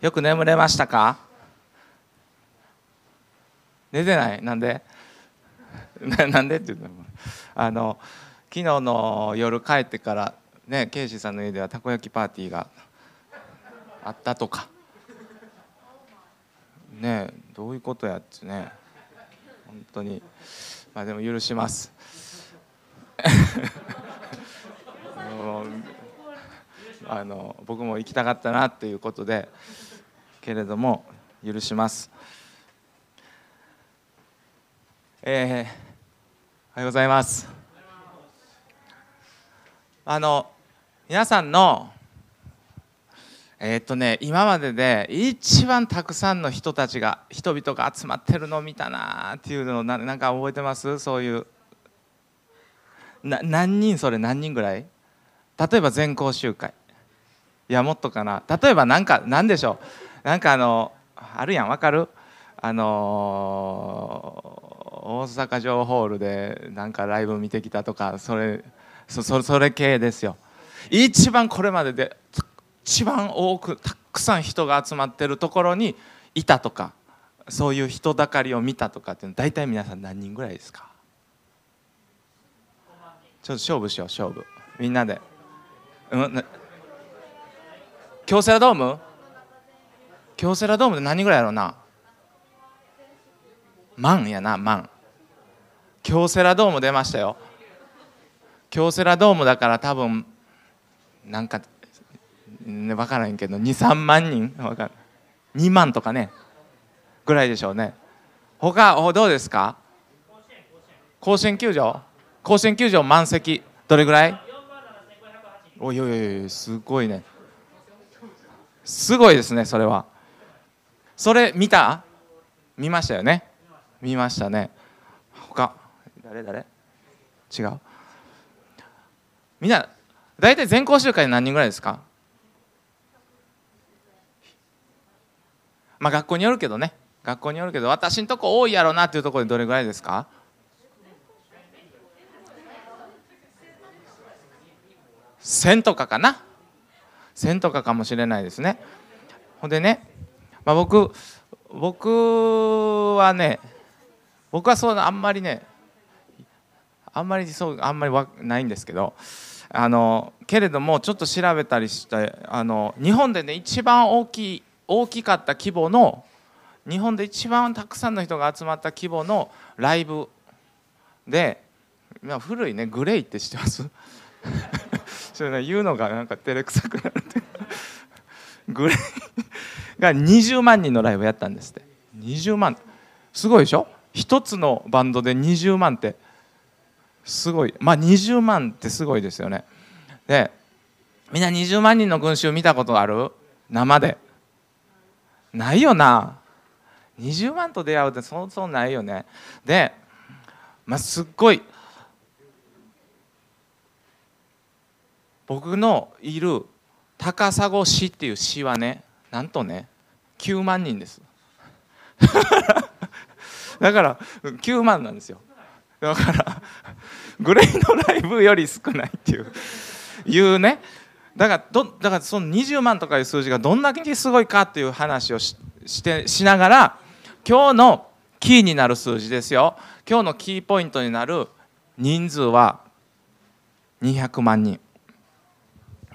よく眠れましたか？寝てない？なんで？ななんでって言うの？あの昨日の夜帰ってからねケイシーさんの家ではたこ焼きパーティーがあったとか。ねどういうことやってね。本当に。まあでも許します。あの僕も行きたかったなっていうことでけれども許します。えー、おはようございます。あの皆さんのえー、っとね今までで一番たくさんの人たちが人々が集まってるのを見たなっていうのをななんか覚えてます？そういうな何人それ？何人ぐらい？例えば全校集会。いやもっとかな。例えば何か何でしょう。なんかあのあるやんわかる？あのー、大阪城ホールでなんかライブ見てきたとかそれそそそれ系ですよ。一番これまでで一番多くたくさん人が集まってるところにいたとかそういう人だかりを見たとかっていうの大体皆さん何人ぐらいですか？ちょっと勝負しよう勝負。みんなで、うん、京セラドーム京セラドームで何人ぐらいやろうな？万やな万。京セラドーム出ましたよ。京セラドームだから多分なんかね、分からへんけど23万人？分か2万とかね。ぐらいでしょうね。他どうですか？甲子園球場甲子園球場満席。どれぐらいおいおいおいすごいね。すごいですねそれは。それ見た？見ましたよね？見ましたね。他？誰？誰？違う。みんな大体全校集会で何人ぐらいですか？まあ学校によるけどね。学校によるけど私んとこ多いやろうなっていうところでどれぐらいですか？1000とかかな？1000とかかもしれないですね。ほんでね、まあ、僕僕はね僕はそうあんまりねあんまりそうあんまりわないんですけどあのけれどもちょっと調べたりしてあの日本でね一番大きい大きかった規模の日本で一番たくさんの人が集まった規模のライブで古いねグレイって知ってます？それ、ね、言うのがなんか照れくさくなるってグレイが20万人のライブやったんですって。20万。すごいでしょ？一つのバンドで20万って。すごい。まあ20万ってすごいですよね。でみんな20万人の群衆見たことある？生で。ないよな。20万と出会うってそうそうないよね。で、まあ、すっごい僕のいる高砂市っていう市はねなんとね9万人です。だから9万なんですよ。だからグレイのライブより少ないっていう。いうね。だからどだからその20万とかいう数字がどんだけすごいかっていう話をししてしながら今日のキーになる数字ですよ。今日のキーポイントになる人数は200万人。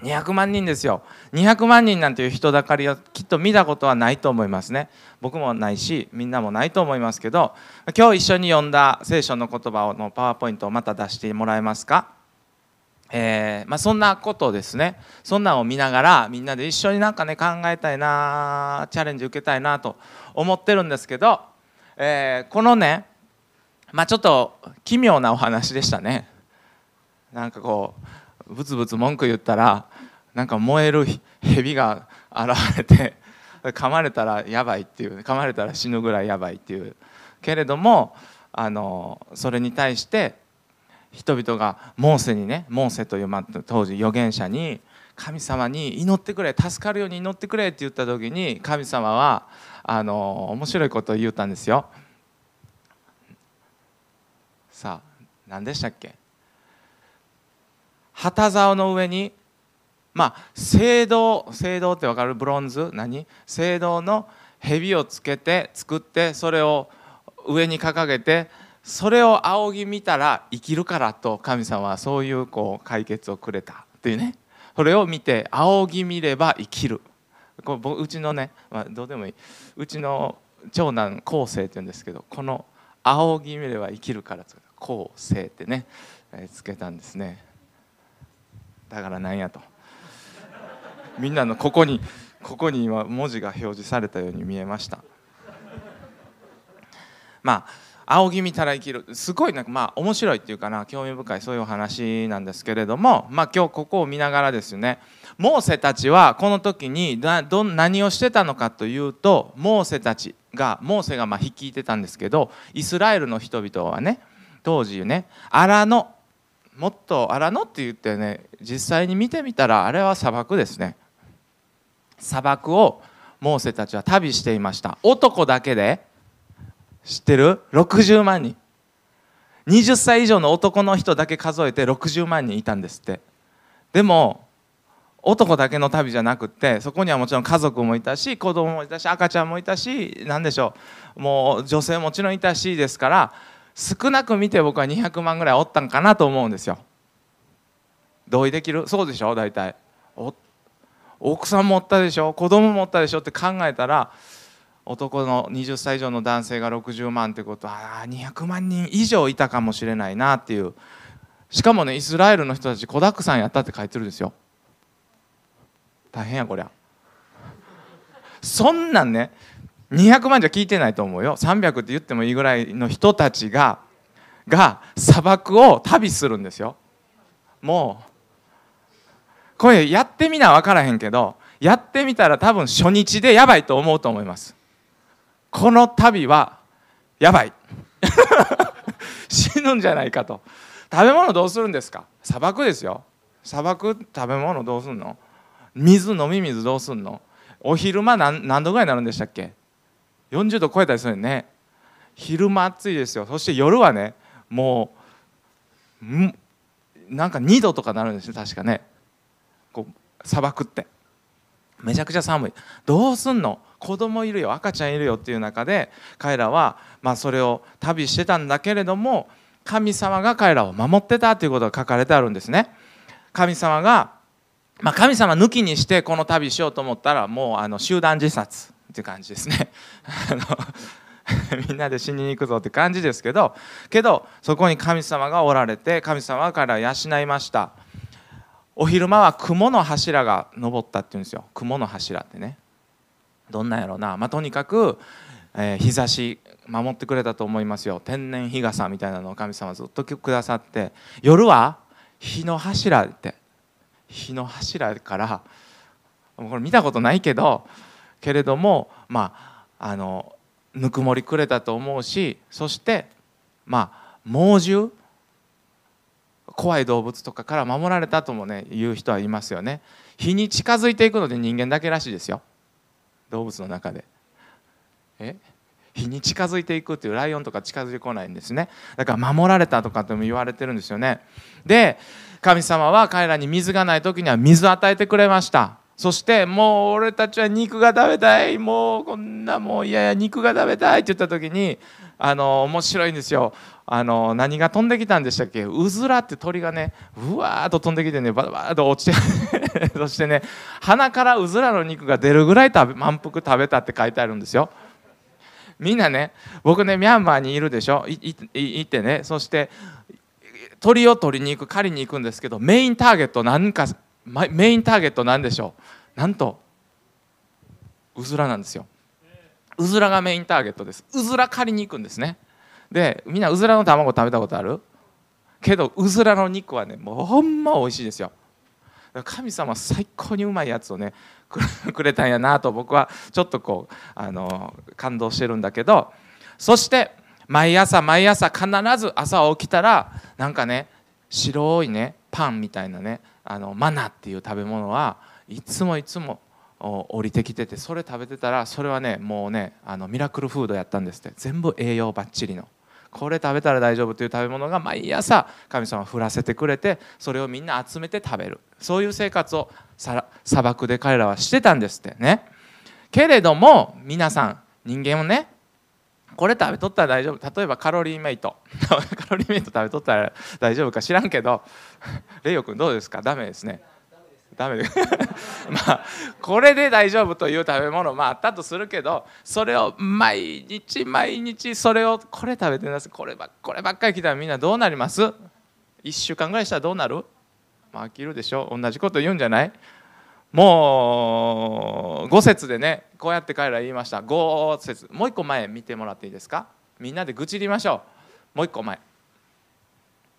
200万人ですよ。200万人なんていう人だかりはきっと見たことはないと思いますね。僕もないしみんなもないと思いますけど今日一緒に読んだ聖書の言葉のパワーポイントをまた出してもらえますか？えー、まあ、そんなことですね。そんなんを見ながらみんなで一緒になんかね考えたいなチャレンジ受けたいなと思ってるんですけど、えー、このねまあちょっと奇妙なお話でしたね。なんかこうブツブツ文句言ったらなんか燃える蛇が現れて 噛まれたらやばいっていう噛まれたら死ぬぐらいやばいっていうけれどもあのそれに対して人々がモーセにねモーセという、ま、当時預言者に神様に祈ってくれ助かるように祈ってくれって言った時に神様はあの面白いことを言ったんですよ。さあ何でしたっけ？旗竿の上にまあ青銅青銅って分かるブロンズ？何？青銅の蛇をつけて作ってそれを上に掲げてそれを仰ぎ見たら生きるからと神様はそういうこう解決をくれたっていうね。それを見て仰ぎ見れば生きる。これうちのね、まあ、どうでもいい。うちの長男後世って言うんですけどこの「仰ぎ見れば生きるから」後世ってね、えー、つけたんですね。だからなんやと。みんなのここにここに今文字が表示されたように見えました。まあ仰ぎ見たら生きるすごいなんかまあ面白いっていうかな興味深いそういうお話なんですけれどもまあ今日ここを見ながらですね。モーセたちはこの時にど何をしてたのかというとモーセたちがモーセがまあ率いてたんですけどイスラエルの人々はね当時ね荒野もっと荒野って言ってね実際に見てみたらあれは砂漠ですね。砂漠をモーセたちは旅していました。男だけで知ってる？60万人。20歳以上の男の人だけ数えて60万人いたんですって。でも男だけの旅じゃなくってそこにはもちろん家族もいたし子供もいたし赤ちゃんもいたし何でしょう。もう女性もちろんいたしですから少なく見て僕は200万ぐらいおったんかなと思うんですよ。同意できる？そうでしょ？大体。おっ奥さんもったでしょ？子供もったでしょ？って考えたら男の20歳以上の男性が60万ってことはあ200万人以上いたかもしれないなっていう。しかもねイスラエルの人たち子だくさんやったって書いてるんですよ。大変やこりゃ。そんなんね200万じゃ聞いてないと思うよ。300って言ってもいいぐらいの人たちがが砂漠を旅するんですよ。もうこれやってみな分からへんけどやってみたら多分初日でやばいと思うと思います。この旅はやばい。死ぬんじゃないかと。食べ物どうするんですか？砂漠ですよ。砂漠食べ物どうすんの？水飲み水どうすんの？お昼間何何度ぐらいになるんでしたっけ？40度超えたりするね。昼間暑いですよ。そして夜はねもうなんか2度とかなるんですよ確かね。こう砂漠って。めちゃくちゃ寒い。どうすんの？子供いるよ。赤ちゃんいるよっていう中で彼らはまあそれを旅してたんだけれども神様が彼らを守ってたということが書かれてあるんですね。神様が、まあ、神様抜きにしてこの旅しようと思ったらもうあの集団自殺っていう感じですね。みんなで死にに行くぞって感じですけどけどそこに神様がおられて神様が彼らを養いました。お昼間は雲の柱が登ったっていうんですよ。雲の柱ってね。どんなんやろうな、まあ、とにかく、えー、日差し守ってくれたと思いますよ。天然日傘みたいなのを神様ずっとくださって。夜は日の柱って。日の柱からこれ見たことないけどけれどもまああのぬくもりくれたと思うしそしてまあ猛獣怖い動物とかから守られたともね言う人はいますよね。日に近づいていくので人間だけらしいですよ。動物の中で。え？日に近づいていくっていうライオンとか近づいてこないんですね。だから守られたとかっても言われてるんですよね。で神様は彼らに水がない時には水を与えてくれました。そしてもう俺たちは肉が食べたい。もうこんなもういやいや肉が食べたいって言った時にあの面白いんですよ。あの何が飛んできたんでしたっけ？うずらって鳥がねうわーっと飛んできてねバタバタと落ちて そしてね鼻からうずらの肉が出るぐらい食べ満腹食べたって書いてあるんですよ。みんなね僕ねミャンマーにいるでしょ？行ってねそして鳥を取りに行く狩りに行くんですけどメインターゲット何かメインターゲット何でしょう？なんとうずらなんですよ。うずらがメインターゲットです。うずら狩りに行くんですね。でみんなうずらの卵食べたことある？けどうずらの肉はねもうほんま美味しいですよ。神様最高にうまいやつをね くれたんやなと僕はちょっとこうあの感動してるんだけど。そして毎朝毎朝必ず朝起きたらなんかね白いねパンみたいなねあのマナっていう食べ物はいつもいつも降りてきててそれ食べてたらそれはねもうねあのミラクルフードやったんですって。全部栄養ばっちりの。これ食べたら大丈夫という食べ物が毎朝神様は降らせてくれてそれをみんな集めて食べる。そういう生活を砂漠で彼らはしてたんですってね。けれども皆さん人間をねこれ食べとったら大丈夫。例えばカロリーメイト。カロリーメイト食べとったら大丈夫か知らんけど。レイヨ君どうですか？ダメですね。ダメでまあこれで大丈夫という食べ物まああったとするけどそれを毎日毎日それをこれ食べてなさいこればこればっかり来たらみんなどうなります？1週間ぐらいしたらどうなる？まあ飽きるでしょ同じこと言うんじゃない？もう5節でねこうやって彼ら言いました。5節。もう一個前見てもらっていいですか？みんなで愚痴りましょう。もう一個前、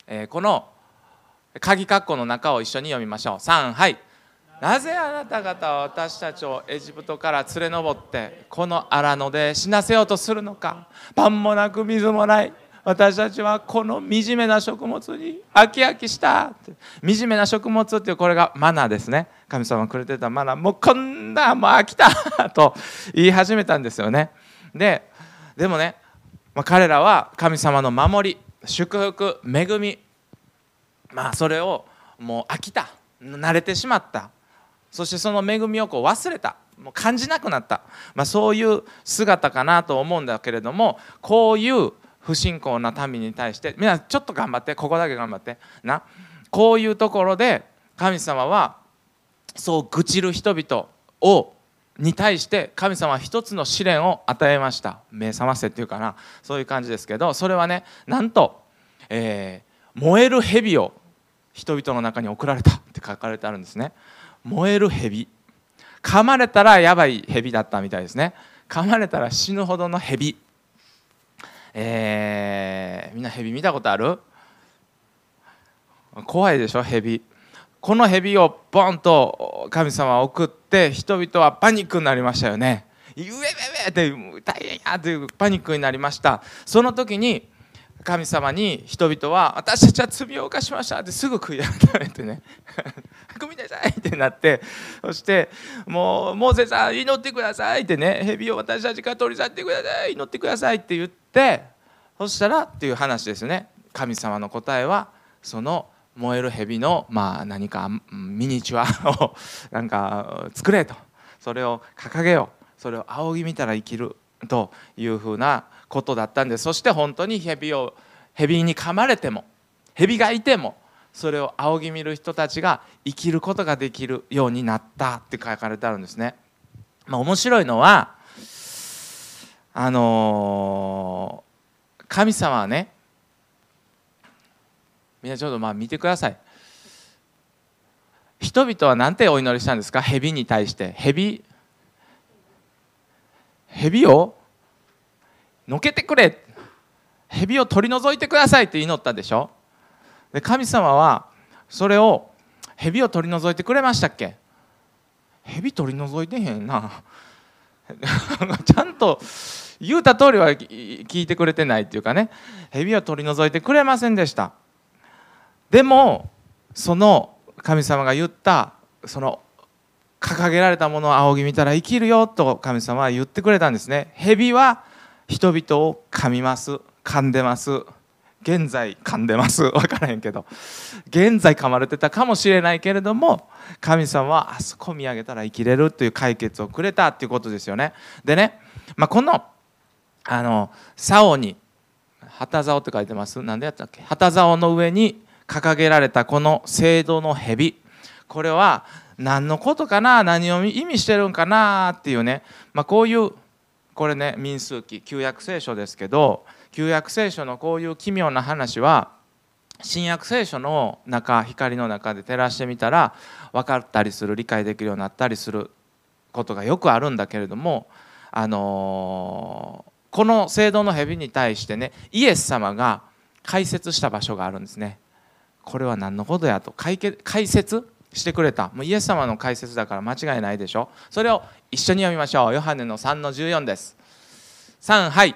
えー、この鍵括弧の中を一緒に読みましょう。3はい。なぜあなた方は私たちをエジプトから連れ上ってこの荒野で死なせようとするのか。パンもなく水もない。私たちはこの惨めな食物に飽き飽きした惨めな食物っていうこれがマナーですね。神様くれてたマナー。もうこんなもう飽きた と言い始めたんですよね。ででもね、まあ、彼らは神様の守り祝福恵みまあそれをもう飽きた。慣れてしまった。そしてその恵みをこう忘れた。もう感じなくなった、まあ、そういう姿かなと思うんだけれどもこういう不信仰な民に対してみんなちょっと頑張ってここだけ頑張って。な。こういうところで神様はそう愚痴る人々をに対して神様は一つの試練を与えました。目覚ませっていうかな。そういう感じですけどそれはねなんと、えー、燃える蛇を人々の中に送られたって書かれてあるんですね。燃える蛇。噛まれたらやばい蛇だったみたいですね。噛まれたら死ぬほどの蛇。えー、みんな蛇見たことある？怖いでしょ蛇。この蛇をボンと神様は送って人々はパニックになりましたよね「うえべべ!」って大変やっていうパニックになりました。その時に神様に人々は「私たちは罪を犯しました」ってすぐ悔い改めてね「組みなさい」ってなってそして「もうモーセさん祈ってください」ってね「蛇を私たちから取り去ってください祈ってください」って言ってそしたらっていう話ですね。神様の答えはその燃える蛇のまあ何かミニチュアを なんか作れと。それを掲げよう。それを仰ぎ見たら生きるというふうなことだったんですそして本当に蛇を蛇に噛まれても蛇がいてもそれを仰ぎ見る人たちが生きることができるようになったって書かれてあるんですね。まあ、面白いのはあのー、神様はねみんなちょっとまあ見てください。人々は何てお祈りしたんですか？蛇に対して。蛇蛇をのけてくれ。蛇を取り除いてくださいって祈ったでしょ。で神様はそれを蛇を取り除いてくれましたっけ。蛇取り除いてへんな。ちゃんと言うた通りは聞いてくれてないっていうかね。蛇を取り除いてくれませんでした。でもその神様が言ったその掲げられたものを仰ぎ見たら生きるよと神様は言ってくれたんですね。蛇は人々を噛みます噛んでます。現在噛んでます。分からへんけど。現在噛まれてたかもしれないけれども神様はあそこ見上げたら生きれるという解決をくれたっていうことですよね。でね、まあ、このあの竿に旗竿って書いてます。何でやったっけ？旗竿の上に掲げられたこの聖堂の蛇。これは何のことかな？何を意味してるんかな？っていうね、まあ、こういうこれね民数記旧約聖書ですけど旧約聖書のこういう奇妙な話は新約聖書の中光の中で照らしてみたら分かったりする理解できるようになったりすることがよくあるんだけれども、あのー、この聖堂の蛇に対してねイエス様が解説した場所があるんですね。これは何のことやと解解説？してくれた。もうイエス様の解説だから間違いないでしょ？それを一緒に読みましょう。ヨハネの3の14です。3はい。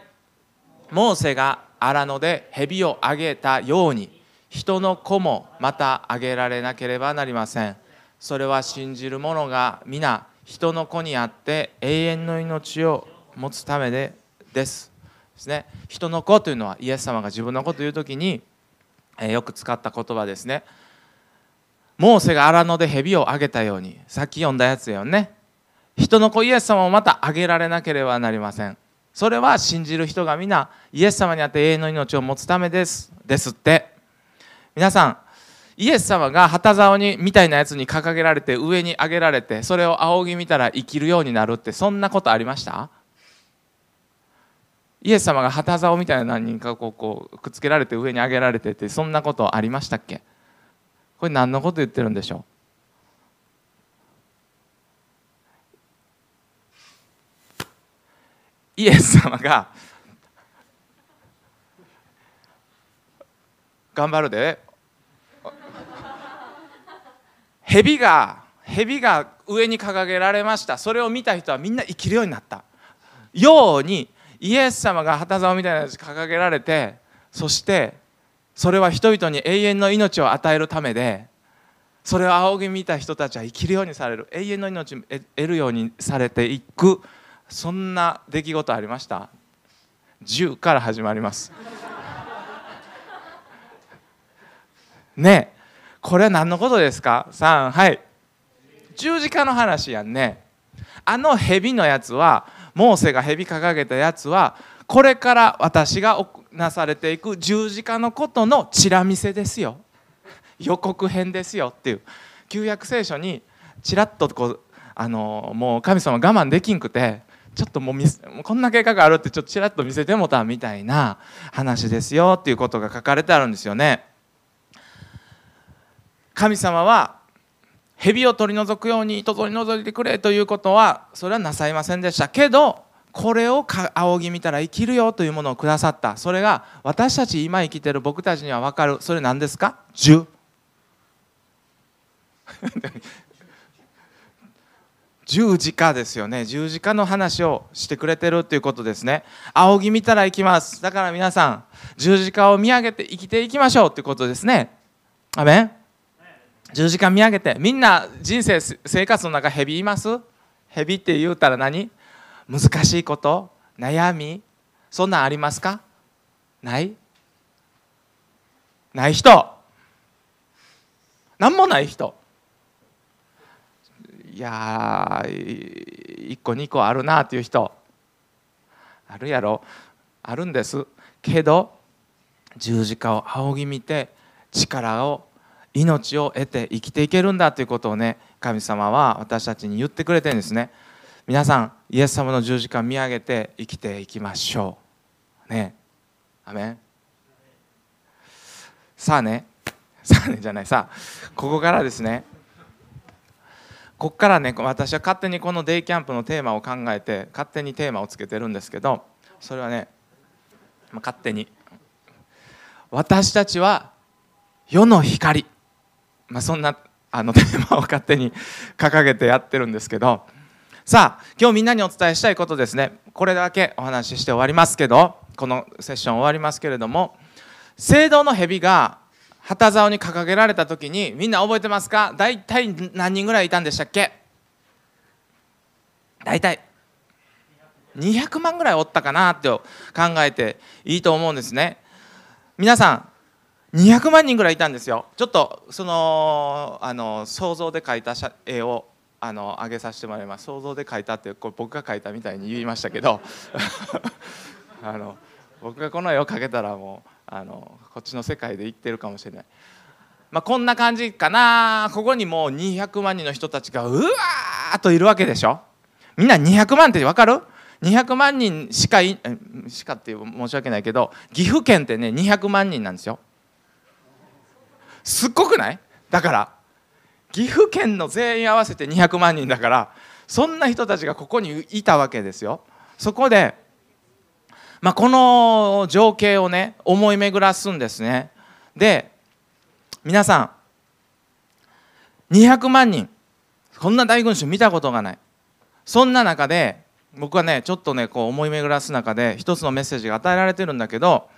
モーセが荒野で蛇をあげたように人の子もまたあげられなければなりません。それは信じる者が皆人の子にあって永遠の命を持つためでです。ですね。人の子というのはイエス様が自分のことを言う時に、え、よく使った言葉ですね。モーセが荒野で蛇をあげたようにさっき読んだやつよね。人の子イエス様もまたあげられなければなりません。それは信じる人が皆イエス様にあって永遠の命を持つためです。ですって。皆さんイエス様が旗竿にみたいなやつに掲げられて上に上げられてそれを仰ぎ見たら生きるようになるってそんなことありました？イエス様が旗竿みたいな何人かこうこうくっつけられて上に上げられてってそんなことありましたっけ？これ何のこと言ってるんでしょう？イエス様が頑張るで。蛇が蛇が上に掲げられました。それを見た人はみんな生きるようになった。ようにイエス様が旗竿みたいなやつ掲げられてそしてそれは人々に永遠の命を与えるためでそれを仰ぎ見た人たちは生きるようにされる永遠の命を得るようにされていくそんな出来事ありました。10から始まります。ねこれは何のことですか？3はい。十字架の話やんね。あの蛇のやつはモーセが蛇掲げたやつはこれから私がなされていく十字架のことのチラ見せですよ。予告編ですよっていう。旧約聖書にちらっとこうあのもう神様我慢できんくてちょっともうこんな計画あるってちょっとちらっと見せてもたみたいな話ですよっていうことが書かれてあるんですよね。神様は蛇を取り除くように取り除いてくれということはそれはなさいませんでした。けどこれを仰ぎ見たら生きるよというものをくださった。それが私たち今生きてる僕たちには分かる。それ何ですか？樹 十字架ですよね。十字架の話をしてくれてるっていうことですね。仰ぎ見たら行きます。だから皆さん十字架を見上げて生きていきましょうっていうことですね。アメン。十字架見上げてみんな人生生活の中ヘビいます？ヘビって言うたら何？難しいこと？悩み？そんなんありますか？ない？ない人？何もない人？いや1個2個あるなっていう人？あるやろ？あるんです。けど十字架を仰ぎ見て力を命を得て生きていけるんだということをね神様は私たちに言ってくれてるんですね。皆さんイエス様の十字架見上げて生きていきましょう。ね。アメン。さあね。さあねじゃない。さあここからですね。ここからね私は勝手にこのデイキャンプのテーマを考えて勝手にテーマをつけてるんですけどそれはね勝手に。私たちは世の光、まあ、そんなあのテーマを勝手に掲げてやってるんですけどさあ今日みんなにお伝えしたいことですね。これだけお話しして終わりますけどこのセッション終わりますけれども聖堂の蛇が旗竿に掲げられた時にみんな覚えてますか？大体何人ぐらいいたんでしたっけ？大体。200万ぐらいおったかなって考えていいと思うんですね。皆さん200万人ぐらいいたんですよ。ちょっとそのあの想像で描いた絵を。あの上げさせてもらいます。想像で描いたってこれ僕が描いたみたいに言いましたけど。あの僕がこの絵を描けたらもうあのこっちの世界で生きてるかもしれない、まあ、こんな感じかな。ここにもう200万人の人たちがうわーっといるわけでしょ。みんな200万って分かる？200万人しかいしかって申し訳ないけど岐阜県ってね200万人なんですよ。すっごくない？だから岐阜県の全員合わせて200万人だからそんな人たちがここにいたわけですよ。そこでまあ、この情景をね思い巡らすんですね。で皆さん200万人。こんな大群衆見たことがない。そんな中で僕はねちょっとねこう思い巡らす中で一つのメッセージが与えられてるんだけど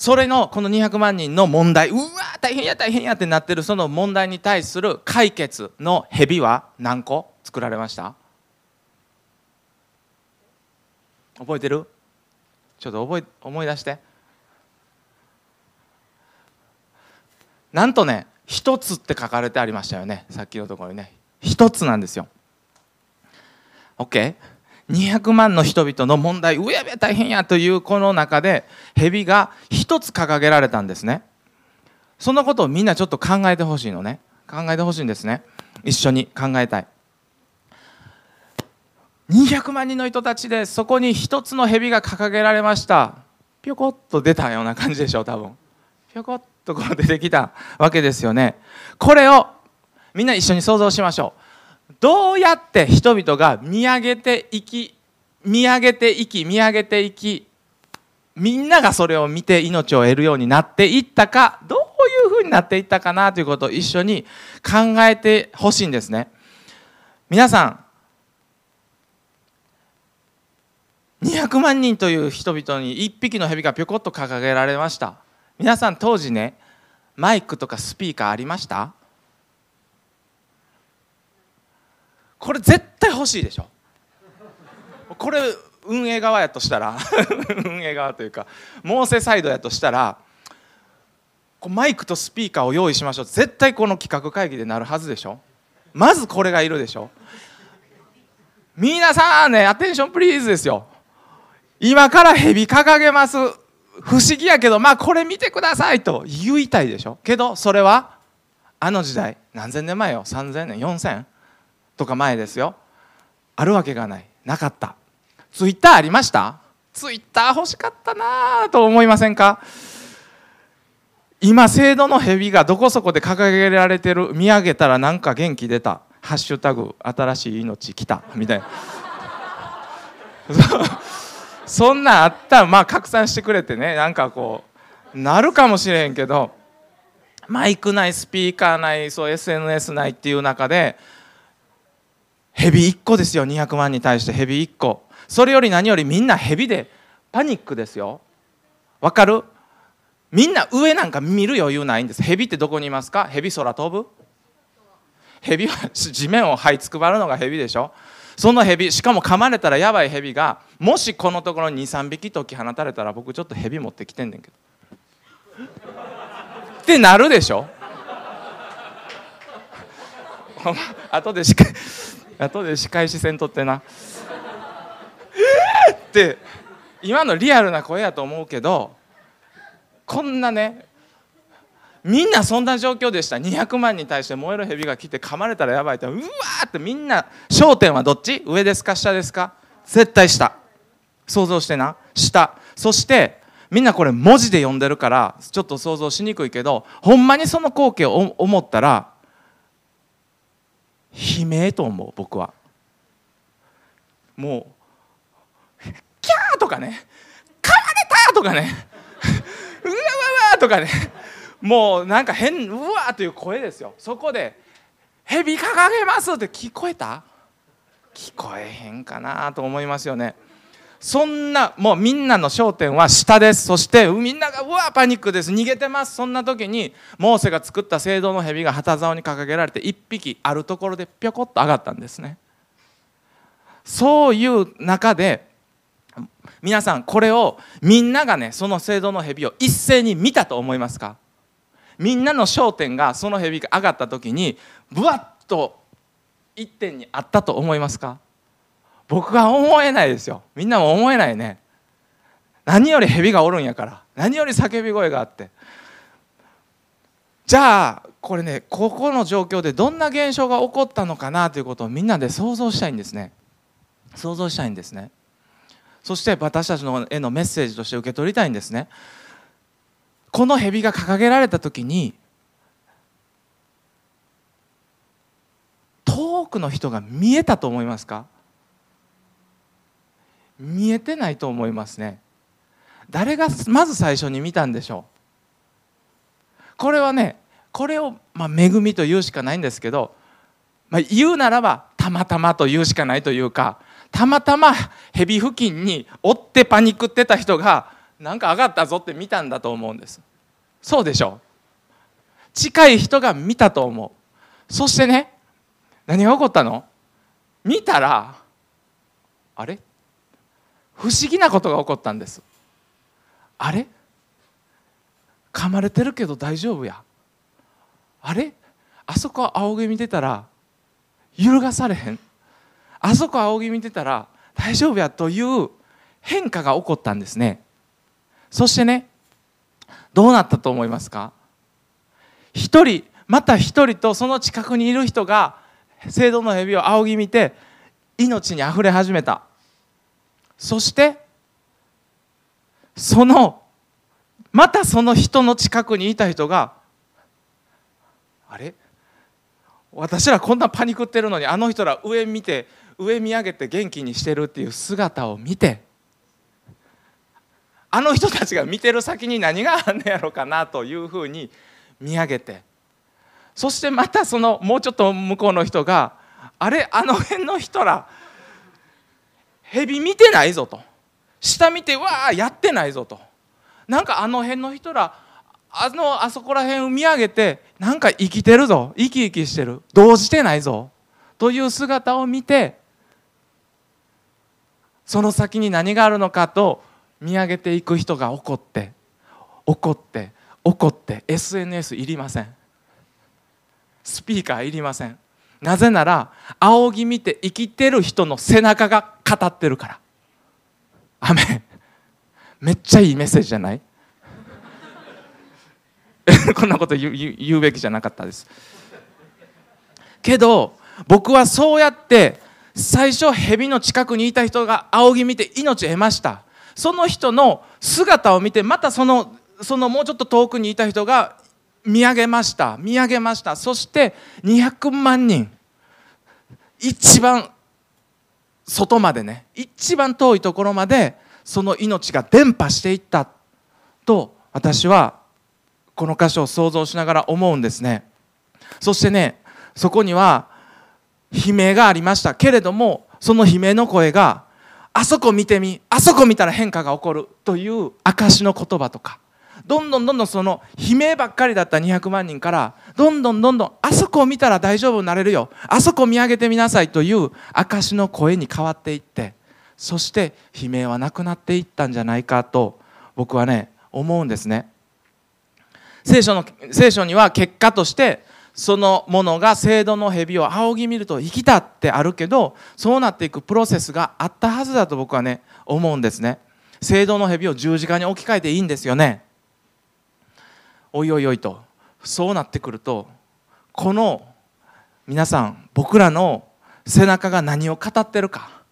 それのこの200万人の問題。うわ大変や大変やってなってるその問題に対する解決の蛇は何個？作られました？覚えてる？ちょっと覚え思い出して。なんとね一つって書かれてありましたよね。さっきのところにね。一つなんですよ。OK 200万の人々の問題うやべ大変やというこの中で蛇が一つ掲げられたんですね。そのことをみんなちょっと考えてほしいのね。考えてほしいんですね。一緒に考えたい。200万人の人たちでそこに一つの蛇が掲げられました。ぴょこっと出たような感じでしょう多分。ぴょこっとこう出てきたわけですよね。これをみんな一緒に想像しましょう。どうやって人々が見上げていき見上げていき見上げていきみんながそれを見て命を得るようになっていったかどういうふうになっていったかなということを一緒に考えてほしいんですね。皆さん200万人という人々に1匹の蛇がぴょこっと掲げられました。皆さん当時ねマイクとかスピーカーありました？これ絶対欲しいでしょ。これ運営側やとしたら 運営側というかモーセサイドやとしたらマイクとスピーカーを用意しましょう。絶対この企画会議でなるはずでしょ。まずこれがいるでしょ。皆さんねアテンションプリーズですよ。今から蛇掲げます。不思議やけどまあこれ見てくださいと言いたいでしょ。けどそれはあの時代何千年前よ。3000年4000とか前ですよ。あるわけがない。なかった。ツイッターありました？ツイッター欲しかったなと思いませんか？今制度の蛇がどこそこで掲げられてる？見上げたらなんか元気出た「ハッシュタグ新しい命来た」みたいな。そんなんあった。らまあ拡散してくれてね。なんかこうなるかもしれへんけど。マイクないスピーカーないそう SNS ないっていう中でヘビ1個ですよ。200万に対してヘビ1個。それより何よりみんなヘビでパニックですよ。わかる？みんな上なんか見る余裕ないんです。ヘビってどこにいますか？ヘビ空飛ぶ？ヘビは地面を這いつくばるのがヘビでしょ。そのヘビしかも噛まれたらやばいヘビがもしこのところに23匹解き放たれたら僕ちょっとヘビ持ってきてんねんけど。ってなるでしょ。後でしか後で仕返しせんとってな。えって今のリアルな声やと思うけどこんなねみんなそんな状況でした。200万に対して燃える蛇が来て噛まれたらやばいって。うわーってみんな焦点はどっち？上ですか下ですか？絶対下。想像してな。下。そしてみんなこれ文字で読んでるからちょっと想像しにくいけどほんまにその光景を思ったら悲鳴と思う僕はもう「キャー!」とかね「かわれた!」とかね「うわわわ!」とかねもうなんか変うわという声ですよそこで「蛇掲げます」って聞こえた？聞こえへんかなと思いますよねそんなもうみんなの焦点は下です。そしてみんながうわパニックです。逃げてます。そんな時にモーセが作った聖堂の蛇が旗竿に掲げられて1匹あるところでぴょこっと上がったんですね。そういう中で皆さんこれをみんながねその聖堂の蛇を一斉に見たと思いますか？みんなの焦点がその蛇が上がった時にぶわっと一点にあったと思いますか？僕は思えないですよ。みんなも思えないね。何より蛇がおるんやから。何より叫び声があって。じゃあこれねここの状況でどんな現象が起こったのかなということをみんなで想像したいんですね。想像したいんですね。そして私たちのへのメッセージとして受け取りたいんですね。この蛇が掲げられた時に遠くの人が見えたと思いますか？見えてないと思いますね。誰がまず最初に見たんでしょう。これはねこれを、まあ、恵みと言うしかないんですけど、まあ、言うならばたまたまと言うしかないというかたまたま蛇付近に追ってパニックってた人がなんか上がったぞって見たんだと思うんです。そうでしょ近い人が見たと思う。そしてね何が起こったの？見たらあれ？不思議なことが起こったんです。あれ？噛まれてるけど大丈夫や。あれ？あそこ青毛見てたら揺るがされへん。あそこ青毛見てたら大丈夫やという変化が起こったんですね。そしてねどうなったと思いますか？一人また一人とその近くにいる人が聖堂の蛇を仰ぎ見て命にあふれ始めた。そしてそのまたその人の近くにいた人があれ？私らこんなパニクってるのにあの人ら上見て上見上げて元気にしてるっていう姿を見てあの人たちが見てる先に何があんねやろかなというふうに見上げてそしてまたそのもうちょっと向こうの人があれ？あの辺の人ら蛇見てないぞと。下見てわあやってないぞと。なんかあの辺の人らあのあそこら辺を見上げてなんか生きてるぞ。生き生きしてる。動じてないぞ。という姿を見てその先に何があるのかと見上げていく人が怒って怒って怒って SNS いりません。スピーカーいりません。なぜなら仰ぎ見て生きてる人の背中が語ってるから。アメめっちゃいいメッセージじゃない？こんなこと言う言うべきじゃなかったです。けど僕はそうやって最初蛇の近くにいた人が仰ぎ見て命を得ました。その人の姿を見てまたそのそのもうちょっと遠くにいた人が見上げました。見上げました。そして200万人。一番外までね。一番遠いところまでその命が伝播していったと私はこの箇所を想像しながら思うんですね。そしてねそこには悲鳴がありました。けれどもその悲鳴の声があそこ見てみあそこ見たら変化が起こるという証の言葉とかどんどんどんどんその悲鳴ばっかりだった200万人からどんどんどんどんあそこを見たら大丈夫になれるよ。あそこを見上げてみなさいという証の声に変わっていってそして悲鳴はなくなっていったんじゃないかと僕はね思うんですね。聖書の聖書には結果としてそのものが聖堂の蛇を仰ぎ見ると生きたってあるけどそうなっていくプロセスがあったはずだと僕はね思うんですね。聖堂の蛇を十字架に置き換えていいんですよね。おいおいおいと。そうなってくるとこの皆さん僕らの背中が何を語ってるか。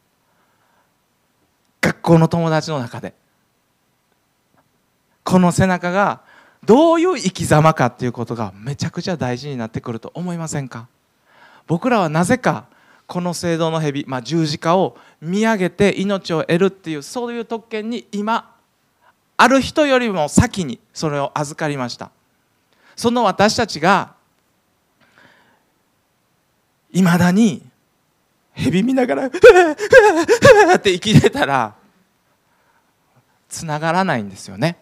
学校の友達の中で。この背中がどういう生き様かっていうことがめちゃくちゃ大事になってくると思いませんか。僕らはなぜかこの聖堂の蛇、まあ、十字架を見上げて命を得るっていうそういう特権に今ある人よりも先にそれを預かりました。その私たちがいまだに蛇見ながら「って生きてたらつながらないんですよね。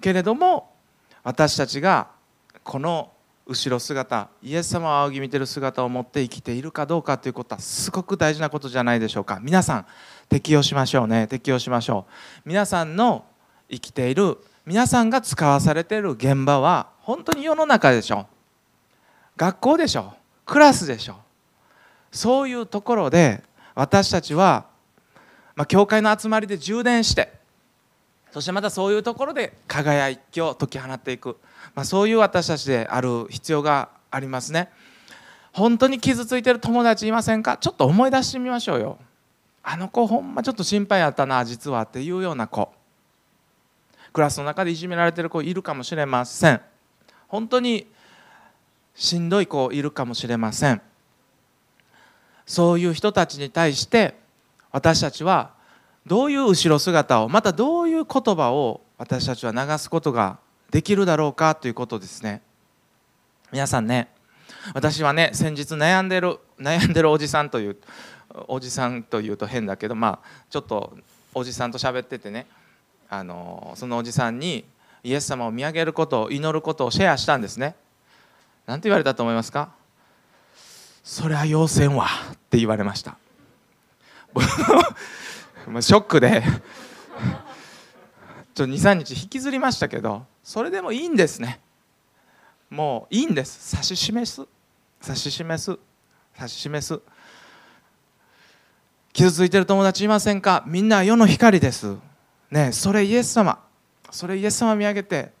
けれども私たちがこの後ろ姿イエス様を仰ぎ見てる姿を持って生きているかどうかということはすごく大事なことじゃないでしょうか。皆さん適用しましょうね。適用しましょう。皆さんの生きている皆さんが使わされている現場は本当に世の中でしょ。学校でしょ。クラスでしょ。そういうところで私たちは、まあ、教会の集まりで充電してそしてまたそういうところで輝きを解き放っていく、まあ、そういう私たちである必要がありますね。本当に傷ついてる友達いませんか？ちょっと思い出してみましょうよ。あの子ほんまちょっと心配やったな実はっていうような子。クラスの中でいじめられてる子いるかもしれません。本当にしんどい子いるかもしれません。そういう人たちに対して私たちはどういう後ろ姿をまたどういう言葉を私たちは流すことができるだろうかということですね。皆さんね私はね先日悩んでる悩んでるおじさんというおじさんというと変だけどまあちょっとおじさんと喋っててねあのそのおじさんにイエス様を見上げることを祈ることをシェアしたんですね。何て言われたと思いますか？それは要せんわって言われました。ショックでちょ23日引きずりましたけどそれでもいいんですね。もういいんです。指し示す。指し示す。指し示す。傷ついてる友達いませんか？みんな世の光です。ねそれイエス様それイエス様見上げて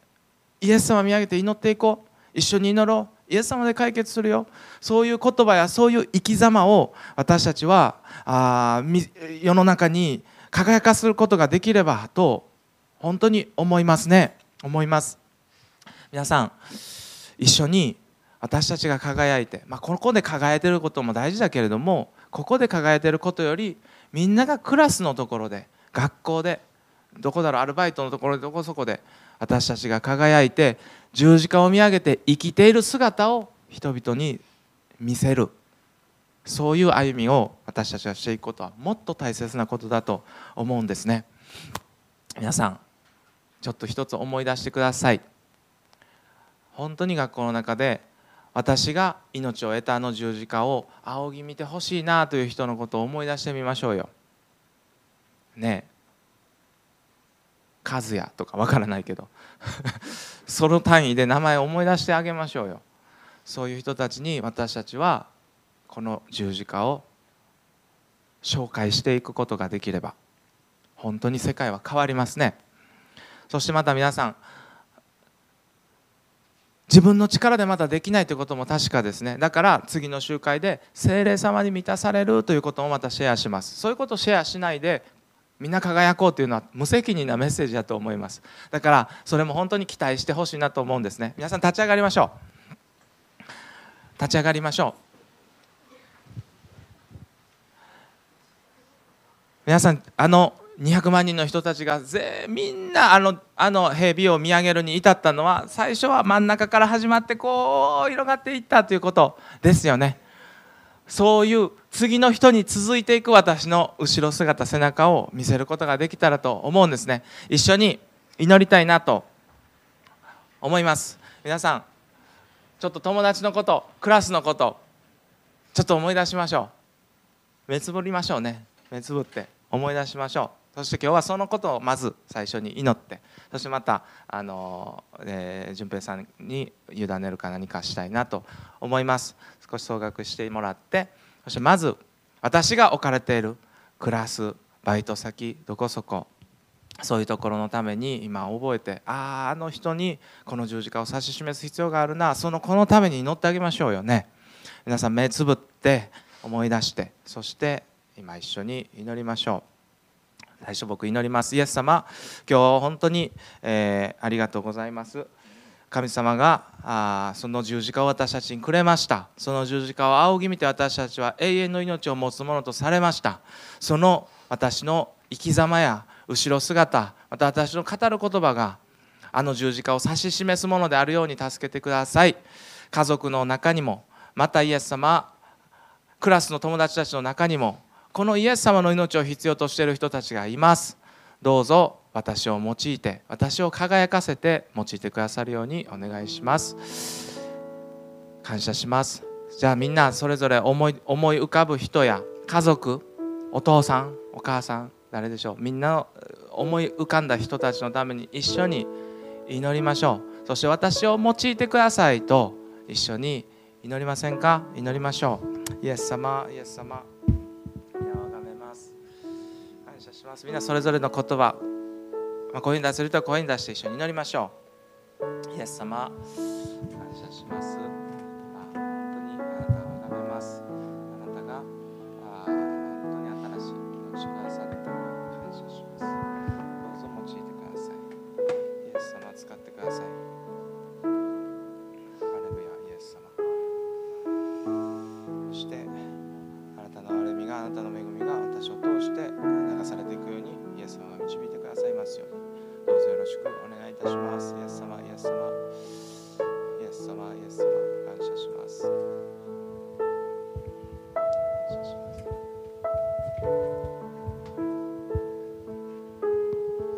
イエス様見上げて祈っていこう一緒に祈ろうイエス様で解決するよそういう言葉やそういう生き様を私たちはあ世の中に輝かすることができればと本当に思いますね。思います。皆さん一緒に私たちが輝いて、まあ、ここで輝いてることも大事だけれどもここで輝いてることよりみんながクラスのところで学校でどこだろう？アルバイトのところでどこそこで私たちが輝いて十字架を見上げて生きている姿を人々に見せる。そういう歩みを私たちがしていくことはもっと大切なことだと思うんですね。皆さんちょっと一つ思い出してください。本当に学校の中で私が命を得たあの十字架を仰ぎ見てほしいなという人のことを思い出してみましょうよ。ねえ。和也とかわからないけど。その単位で名前を思い出してあげましょうよ。そういう人たちに私たちはこの十字架を紹介していくことができれば。本当に世界は変わりますね。そしてまた皆さん自分の力でまたできないということも確かですね。だから次の集会で精霊様に満たされるということもまたシェアします。そういうことをシェアしないでみんな輝こうというのは無責任なメッセージだと思います。だからそれも本当に期待してほしいなと思うんですね。皆さん立ち上がりましょう。立ち上がりましょう。皆さんあの200万人の人たちがぜみんなあのあの蛇を見上げるに至ったのは最初は真ん中から始まってこう広がっていったということですよね。そういう次の人に続いていく私の後ろ姿背中を見せることができたらと思うんですね。一緒に祈りたいなと思います。皆さんちょっと友達のことクラスのことちょっと思い出しましょう。目つぶりましょうね。目つぶって思い出しましょう。そして今日はそのことをまず最初に祈ってそしてまたあの、えー、順平さんに委ねるか何かしたいなと思います。少し総額してもらってそしてまず私が置かれているクラスバイト先どこそこそういうところのために今覚えてあああの人にこの十字架を指し示す必要があるなそのこのために祈ってあげましょうよね。皆さん目つぶって思い出してそして今一緒に祈りましょう。最初僕祈りますイエス様今日本当に、えー、ありがとうございます神様があその十字架を私たちにくれましたその十字架を仰ぎ見て私たちは永遠の命を持つものとされましたその私の生き様や後ろ姿また私の語る言葉があの十字架を指し示すものであるように助けてください家族の中にもまたイエス様クラスの友達たちの中にもこのイエス様の命を必要としている人たちがいます。どうぞ私を用いて私を輝かせて用いてくださるようにお願いします。感謝します。じゃあみんなそれぞれ思い思い浮かぶ人や家族お父さんお母さん誰でしょう？みんな思い浮かんだ人たちのために一緒に祈りましょう。そして私を用いてくださいと一緒に祈りませんか？祈りましょう。イエス様イエス様。ます。みんなそれぞれの言葉まあ、声に出せる人は声に出して一緒に祈りましょう。イエス様。